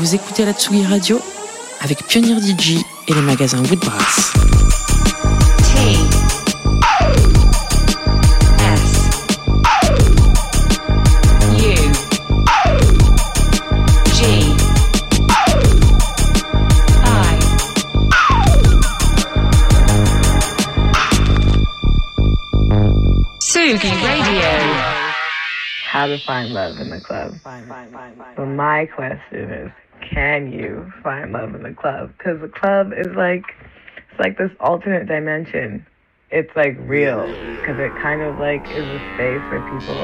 Vous écoutez la Tsugi Radio avec Pionnier DJ et les magasins Woodbrass. T S U G I Sugi Radio. how to find love in the club. But my question is, can you find love in the club? Because the club is like, it's like this alternate dimension. It's like real because it kind of like is a space where people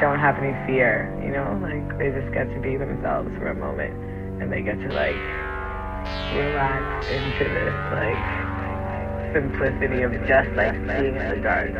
don't have any fear, you know, like they just get to be themselves for a moment and they get to like relax into this like simplicity of just like being in the dark,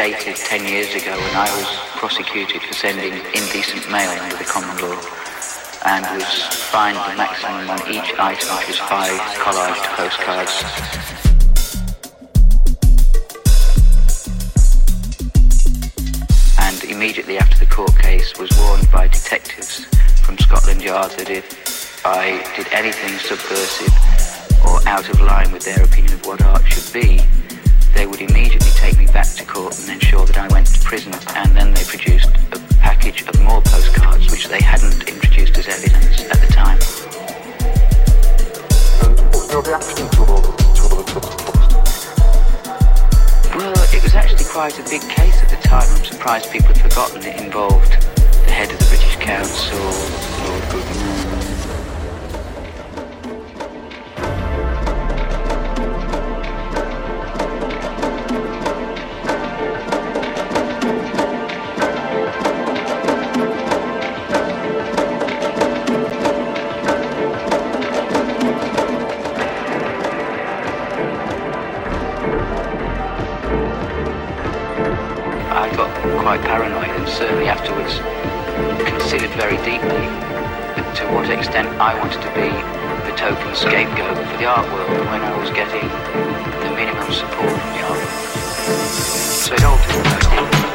predated 10 years ago when I was prosecuted for sending indecent mail under the common law and was fined the maximum on each item, which was five collaged postcards. And immediately after the court case was warned by detectives from Scotland Yard that if I did anything subversive or out of line with their opinion of what art should be, they would immediately take me back to court and ensure that I went to prison. And then they produced a package of more postcards which they hadn't introduced as evidence at the time. Well, it was actually quite a big case at the time. I'm surprised people had forgotten it involved the head of the British Council, Lord Goodman. Quite paranoid and certainly afterwards considered very deeply to what extent I wanted to be the token scapegoat for the art world when I was getting the minimum support from the art world. So it I did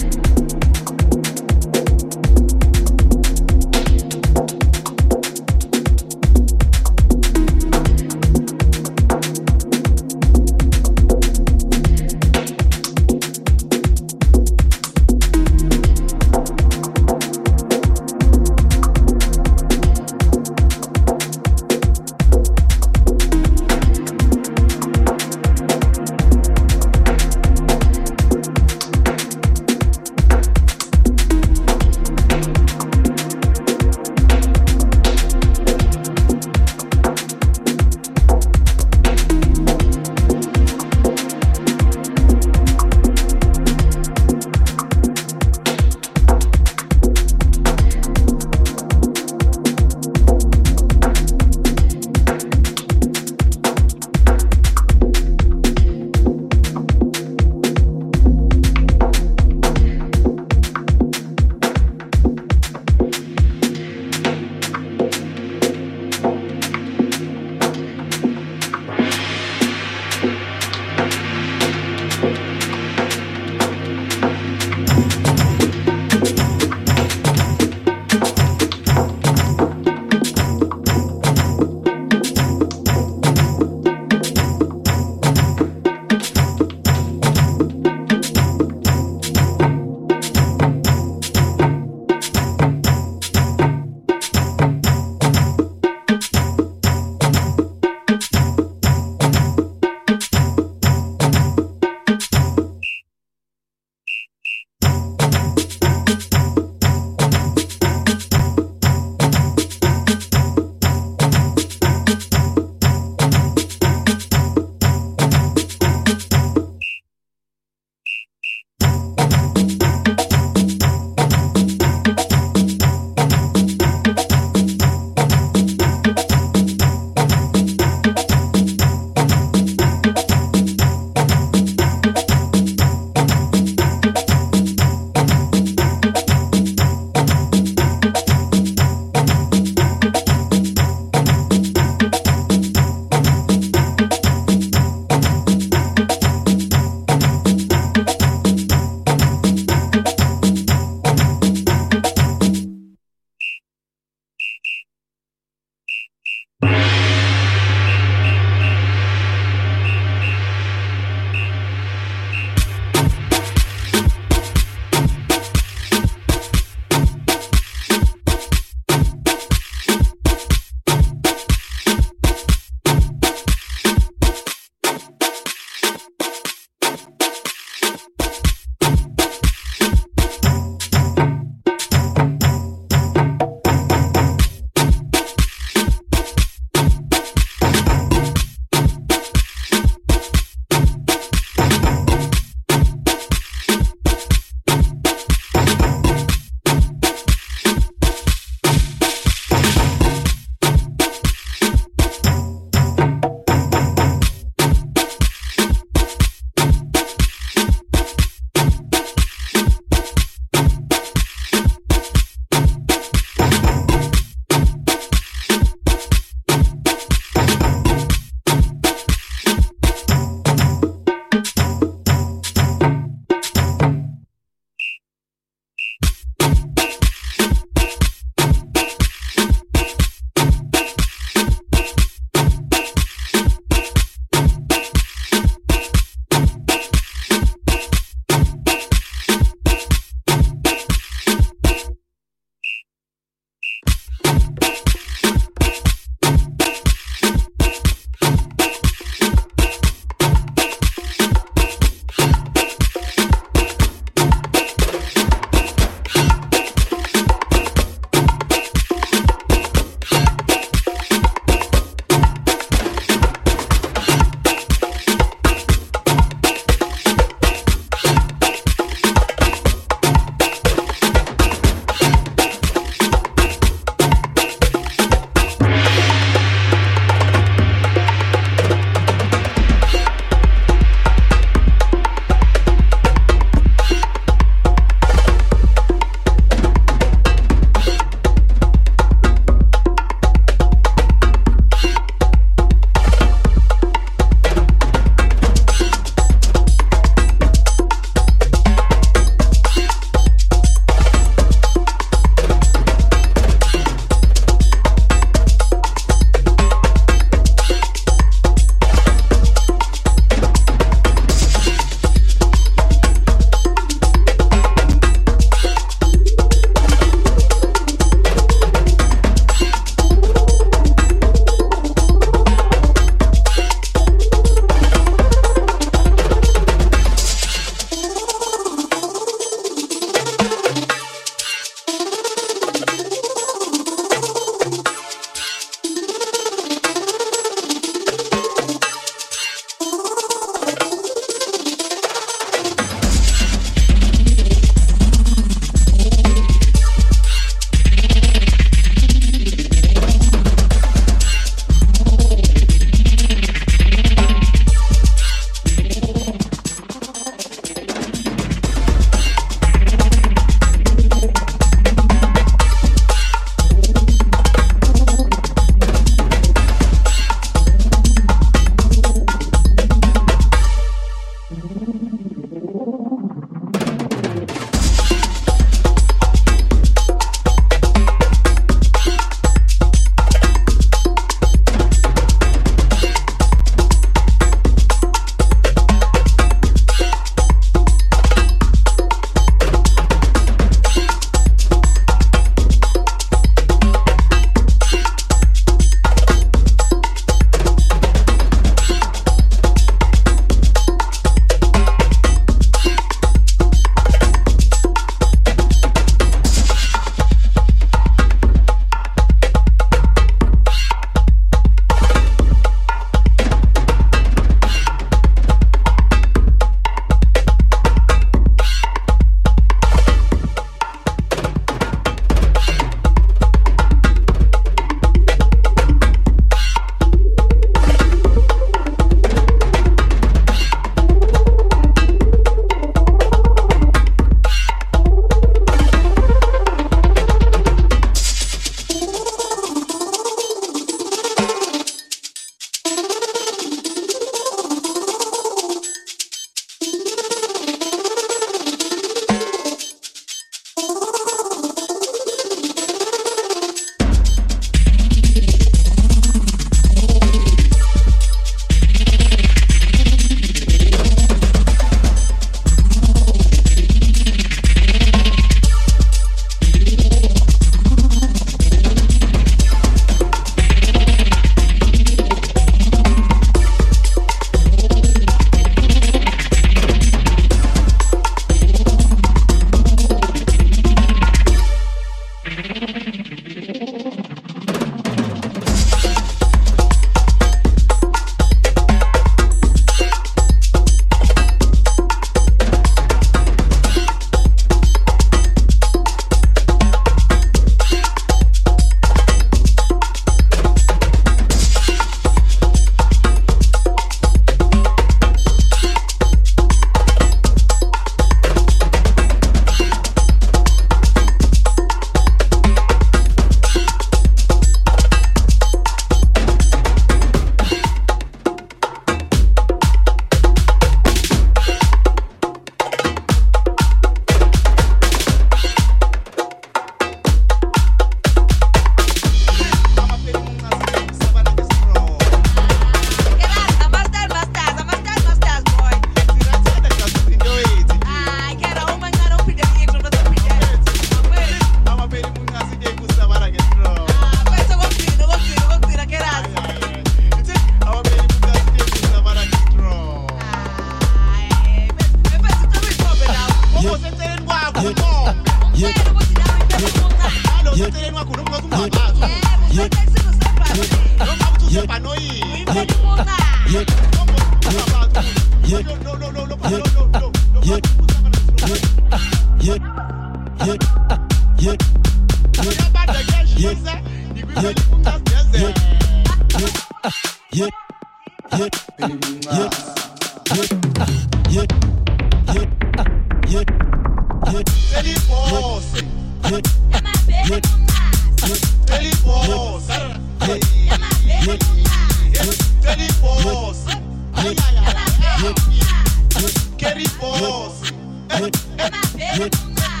É na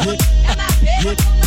Ela é na perna.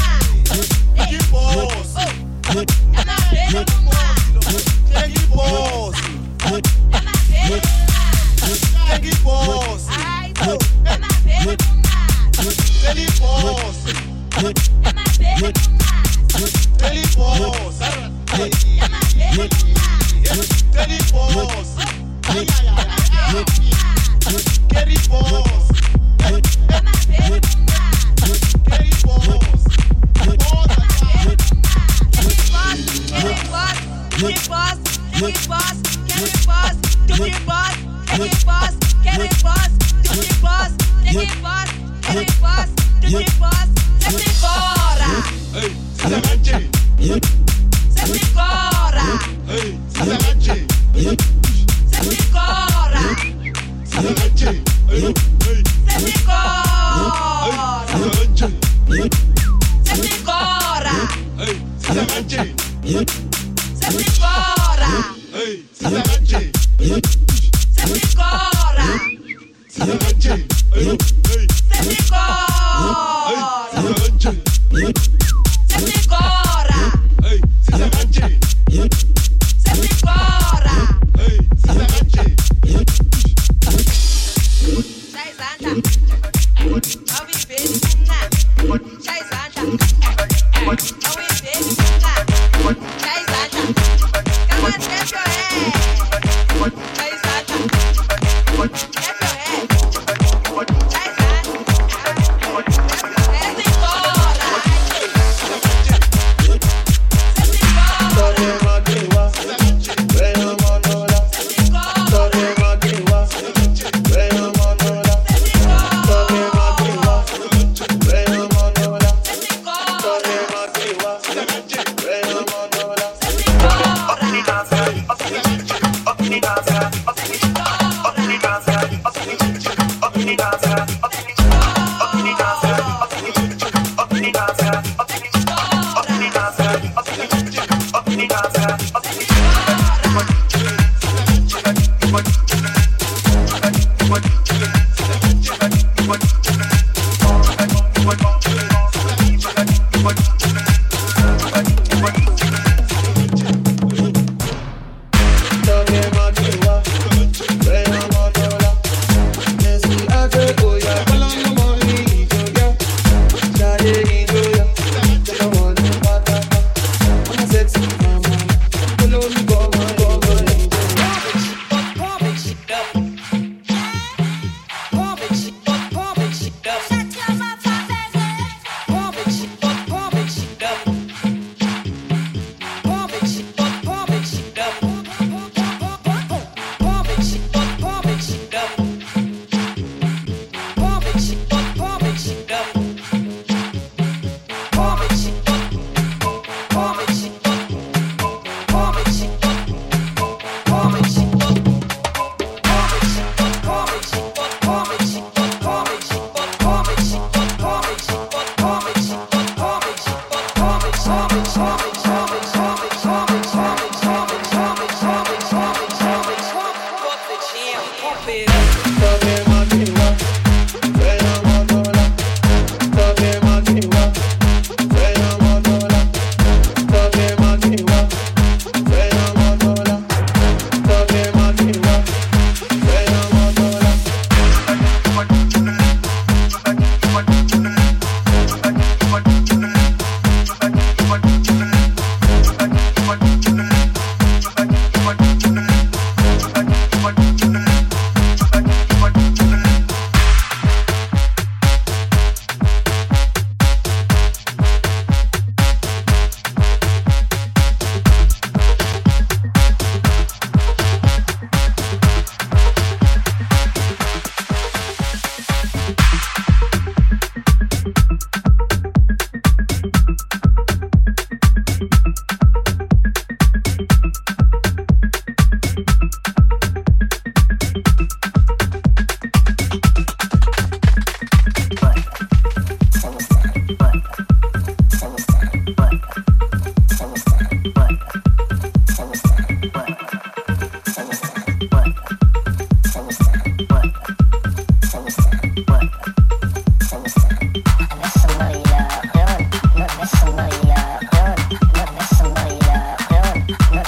You.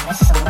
That's so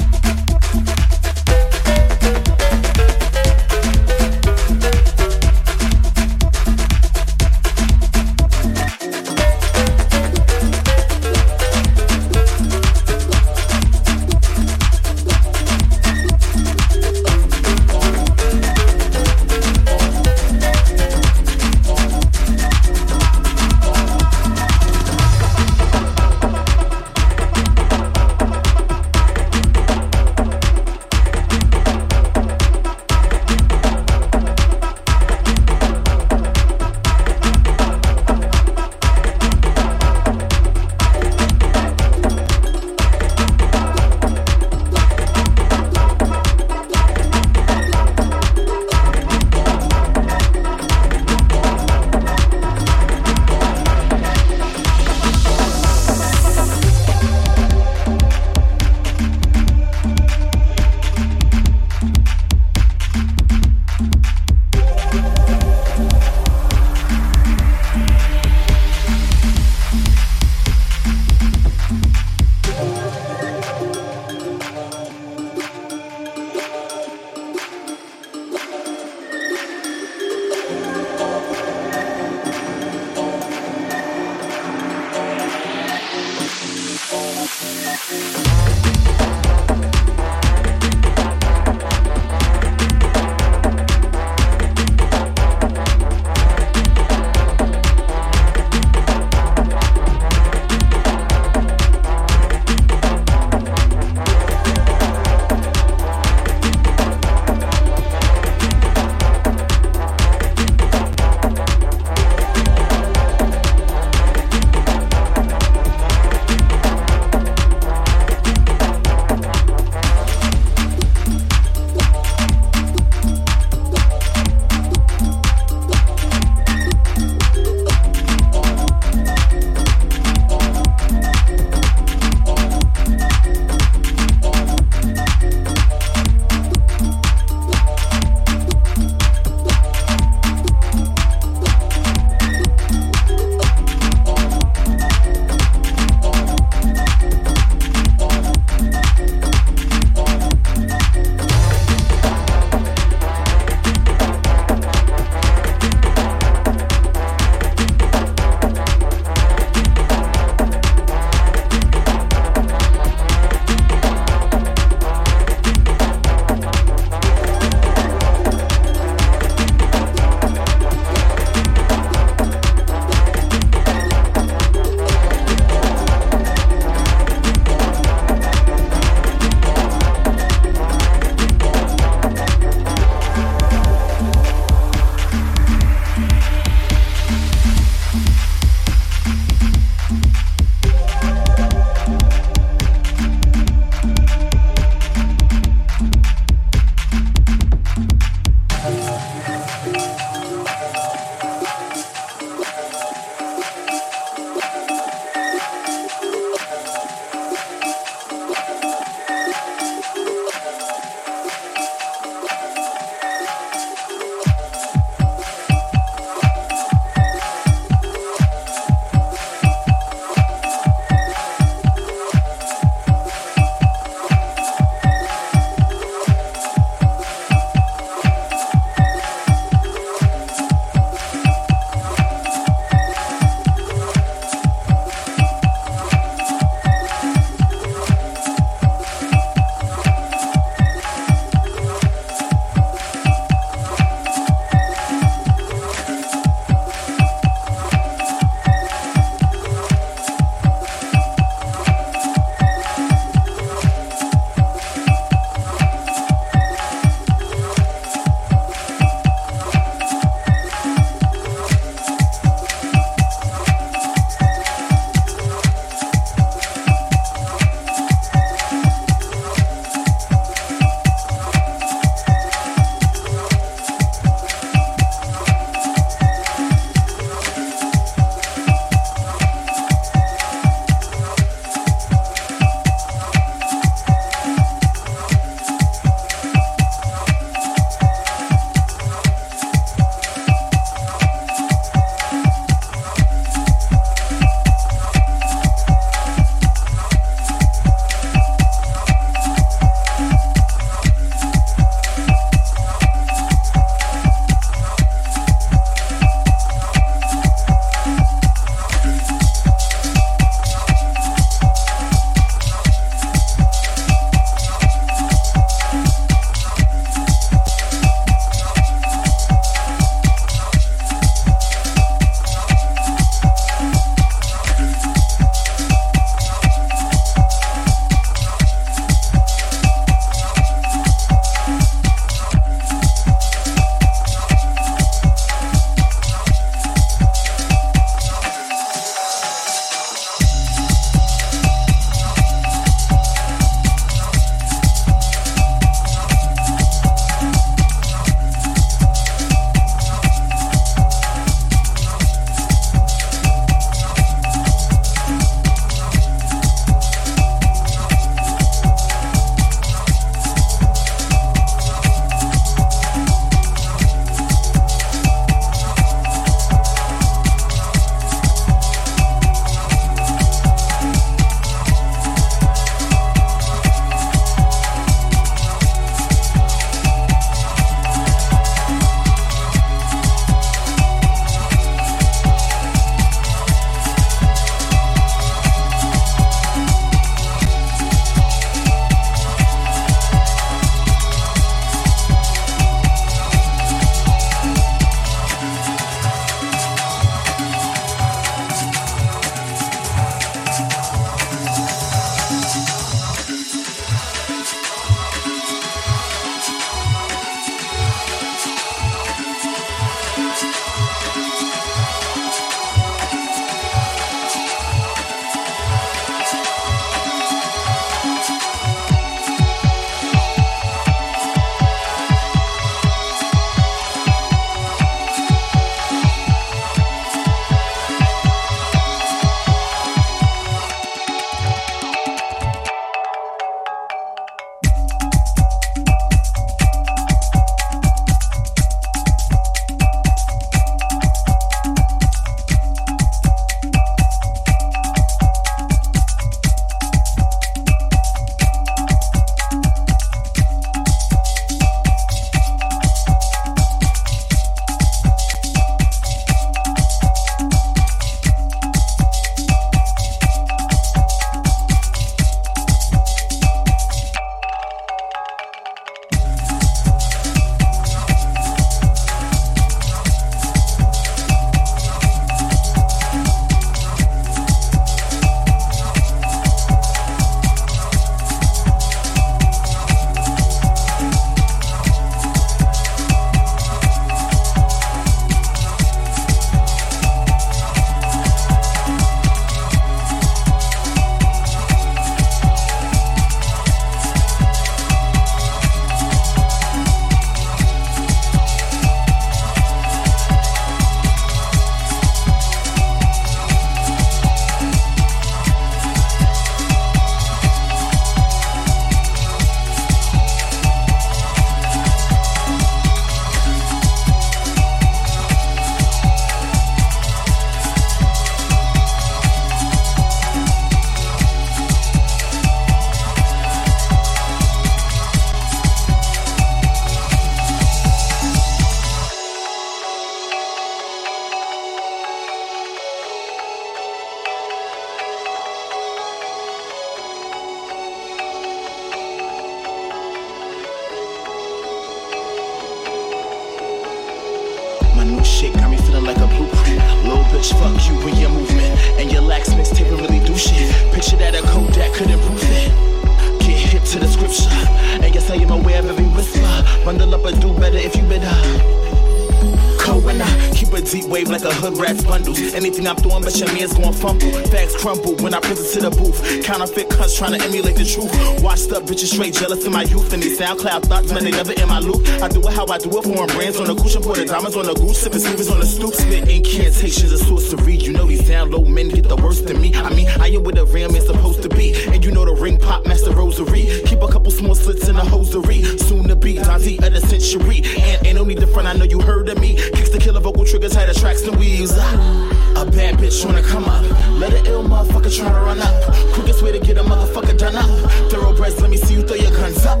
Bitches straight jealous in my youth. And these SoundCloud thoughts, man, they never in my loop. I do it how I do it. Foreign brands on the cushion, pour the diamonds on the goose. Sipping sneakers on the stoop. Spit incantations of sorcery. You know these down low men get the worst of me. I mean, I am where the real man supposed to be. You know the ring pop master rosary. Keep a couple small slits in the hosiery. Soon to be Dante of the century. And ain't no need to front, I know you heard of me. Kicks the killer vocal triggers, had the tracks and weaves. Ah, a bad bitch wanna come up. Let an ill motherfucker try to run up. Quickest way to get a motherfucker done up. Thoroughbreds, let me see you throw your guns up.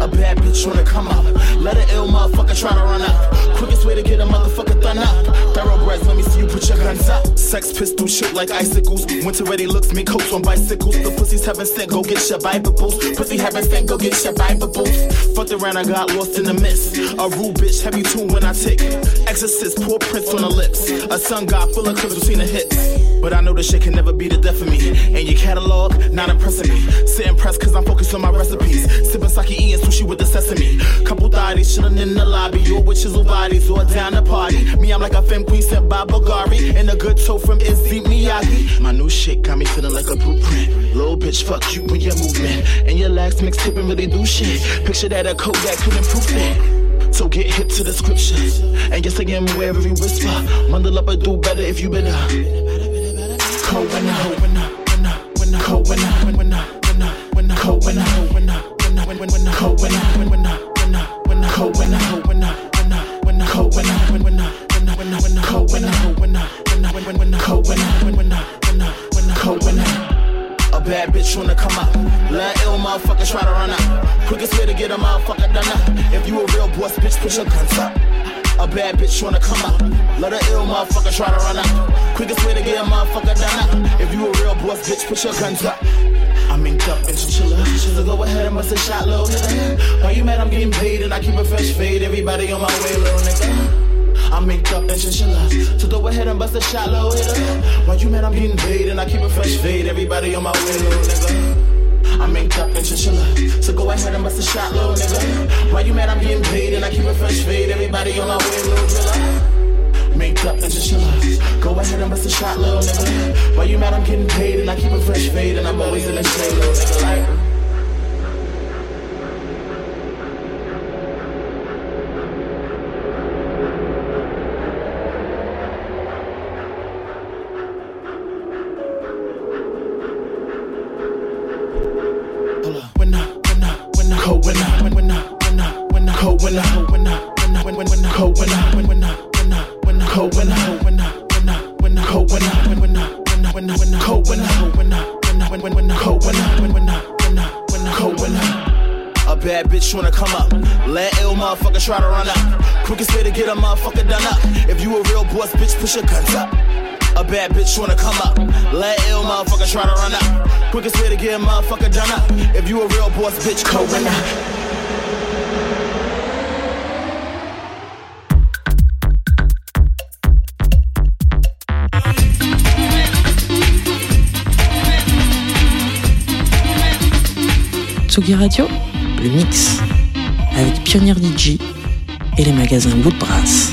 A bad bitch wanna come up. Let an ill motherfucker try to run up. Quickest way to get a motherfucker done up. Thoroughbreds, let me see you put your guns up. Sex pistol shit like icicles. Winter ready looks me coats on bicycles. The pussies haven't sent, go get your Bibles. Pussy haven't sent, go get your Bibles. Fucked around, I got lost in the mist. A rude bitch, heavy tune when I tick. Exorcist, poor prince on the lips. A sun god full of clips between the hits. But I know this shit can never be the death of me. And your catalog, not impressing me. Sit impressed cause I'm focused on my recipes. Sipping sake, eating sushi with the sesame. Couple thotties chilling in the lobby. Or with chisel bodies, or down the party. Me, I'm like a femme queen sent by Bulgari. And a good toe from Issey Miyake. My new shit got me feeling like a blueprint. Little bitch, fuck you and your movement. And your last mixtape and really do shit. Picture that a Kodak could improve it. So get hip to the scriptures. And yes, again, where every whisper. Bundle up and do better if you better. Quickest way to get a motherfucker done up. If you a real boss, bitch, put your guns up. A bad bitch wanna come up. Let a ill motherfucker try to run up. Quickest way to get a motherfucker done up. If you a real boss, bitch, put your guns up. I'm inked up and chiller. So go ahead and bust a shot, little nigga. Why you mad? I'm getting paid and I keep a fresh fade. Everybody on my way, little nigga. I'm inked up and chinchilla. So go ahead and bust a shot, little hitter. Why you mad? I'm getting paid and I keep a fresh fade. Everybody on my way, little nigga. I'm inked up and chinchilla. So go ahead and bust a shot, little nigga. Why you mad? I'm getting paid and I keep a fresh fade. Everybody on my way, little driller. Minked up and chinchilla. Go ahead and bust a shot, little nigga. Why you mad? I'm getting paid and I keep a fresh fade and I'm always in the shade, little nigga. Like. Push your guns up. A bad bitch wanna come up. Let ill motherfucker try to run up. Quickest way to get a motherfucker done up. If you a real boss, bitch, cold when I. Tsugi Radio, le mix, avec Pionnier DJ et les magasins Woodbrass.